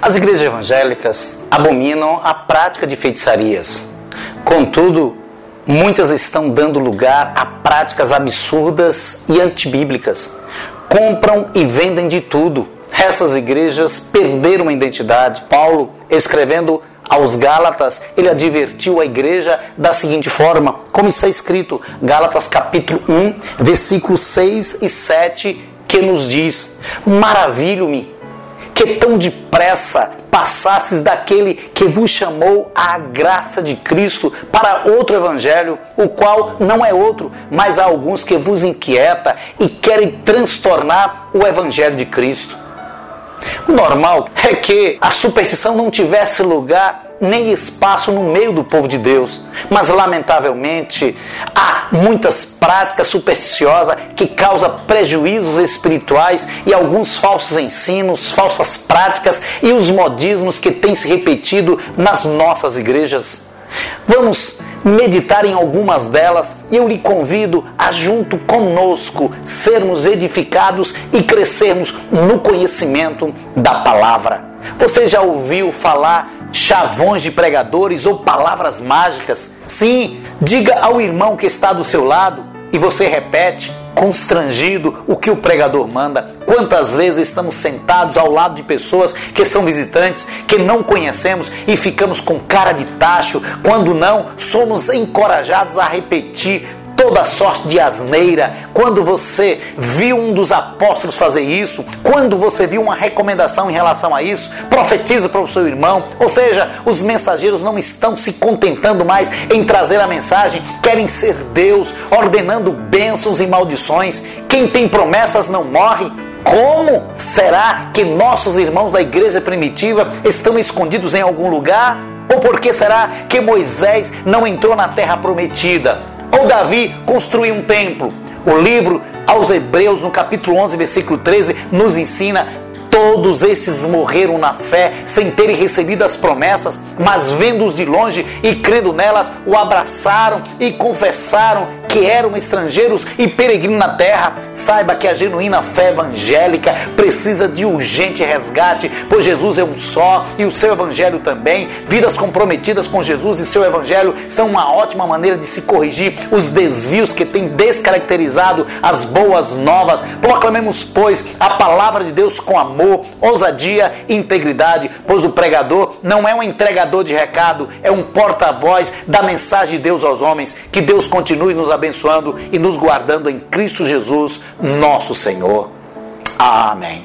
as igrejas evangélicas abominam a prática de feitiçarias. Contudo, muitas estão dando lugar a práticas absurdas e antibíblicas. Compram e vendem de tudo. Essas igrejas perderam a identidade. Paulo, escrevendo aos Gálatas, ele advertiu a igreja da seguinte forma, como está escrito, Gálatas capítulo 1, versículos 6 e 7, que nos diz: Maravilho-me que tão depressa passasses daquele que vos chamou à graça de Cristo para outro evangelho, o qual não é outro, mas há alguns que vos inquieta e querem transtornar o evangelho de Cristo. O normal é que a superstição não tivesse lugar nem espaço no meio do povo de Deus. Mas, lamentavelmente, há muitas práticas supersticiosas que causam prejuízos espirituais e alguns falsos ensinos, falsas práticas e os modismos que têm se repetido nas nossas igrejas. Vamos meditar em algumas delas e eu lhe convido a, junto conosco, sermos edificados e crescermos no conhecimento da palavra. Você já ouviu falar chavões de pregadores ou palavras mágicas. Sim, diga ao irmão que está do seu lado e você repete, constrangido, o que o pregador manda. Quantas vezes estamos sentados ao lado de pessoas que são visitantes, que não conhecemos e ficamos com cara de tacho, quando não, somos encorajados a repetir toda sorte de asneira. Quando você viu um dos apóstolos fazer isso, quando você viu uma recomendação em relação a isso, profetiza para o seu irmão. Ou seja, os mensageiros não estão se contentando mais em trazer a mensagem, querem ser Deus, ordenando bênçãos e maldições. Quem tem promessas não morre. Como será que nossos irmãos da igreja primitiva estão escondidos em algum lugar? Ou por que será que Moisés não entrou na terra prometida? Ou Davi construiu um templo. O livro aos Hebreus, no capítulo 11, versículo 13, nos ensina Todos esses morreram na fé, sem terem recebido as promessas, mas vendo-os de longe e crendo nelas, o abraçaram e confessaram que eram estrangeiros e peregrinos na terra. Saiba que a genuína fé evangélica precisa de urgente resgate, pois Jesus é um só e o seu evangelho também. Vidas comprometidas com Jesus e seu evangelho são uma ótima maneira de se corrigir os desvios que têm descaracterizado as boas novas. Proclamemos, pois, a palavra de Deus com amor amor, ousadia e integridade, pois o pregador não é um entregador de recado, é um porta-voz da mensagem de Deus aos homens. Que Deus continue nos abençoando e nos guardando em Cristo Jesus, nosso Senhor. Amém.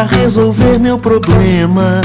Para resolver meu problema,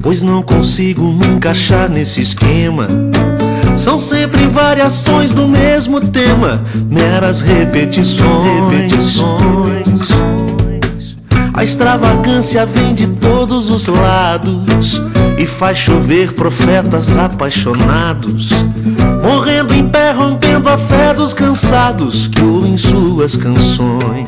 pois não consigo me encaixar nesse esquema. São sempre variações do mesmo tema, meras repetições. repetições. A extravagância vem de todos os lados e faz chover profetas apaixonados, morrendo em pé, rompendo a fé dos cansados que ouvem suas canções.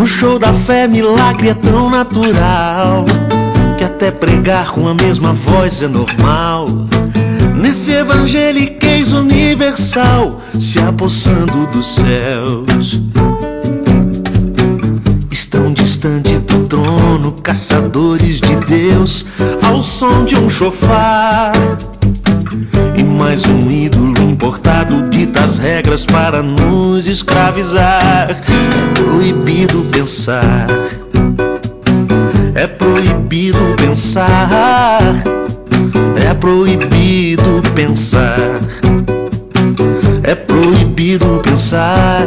No show da fé, milagre é tão natural que até pregar com a mesma voz é normal. Nesse evangeliquez universal, se apossando dos céus distante do trono, caçadores de Deus, ao som de um chofar. E mais um ídolo importado dita as regras para nos escravizar. É proibido pensar, é proibido pensar, é proibido pensar, é proibido pensar.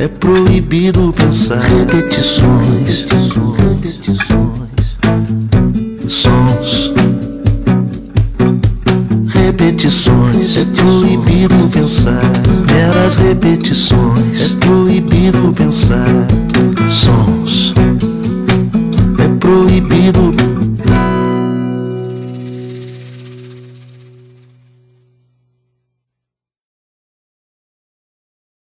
É proibido pensar. Repetições. Sons. Repetições. É proibido pensar. Meras repetições. É proibido pensar.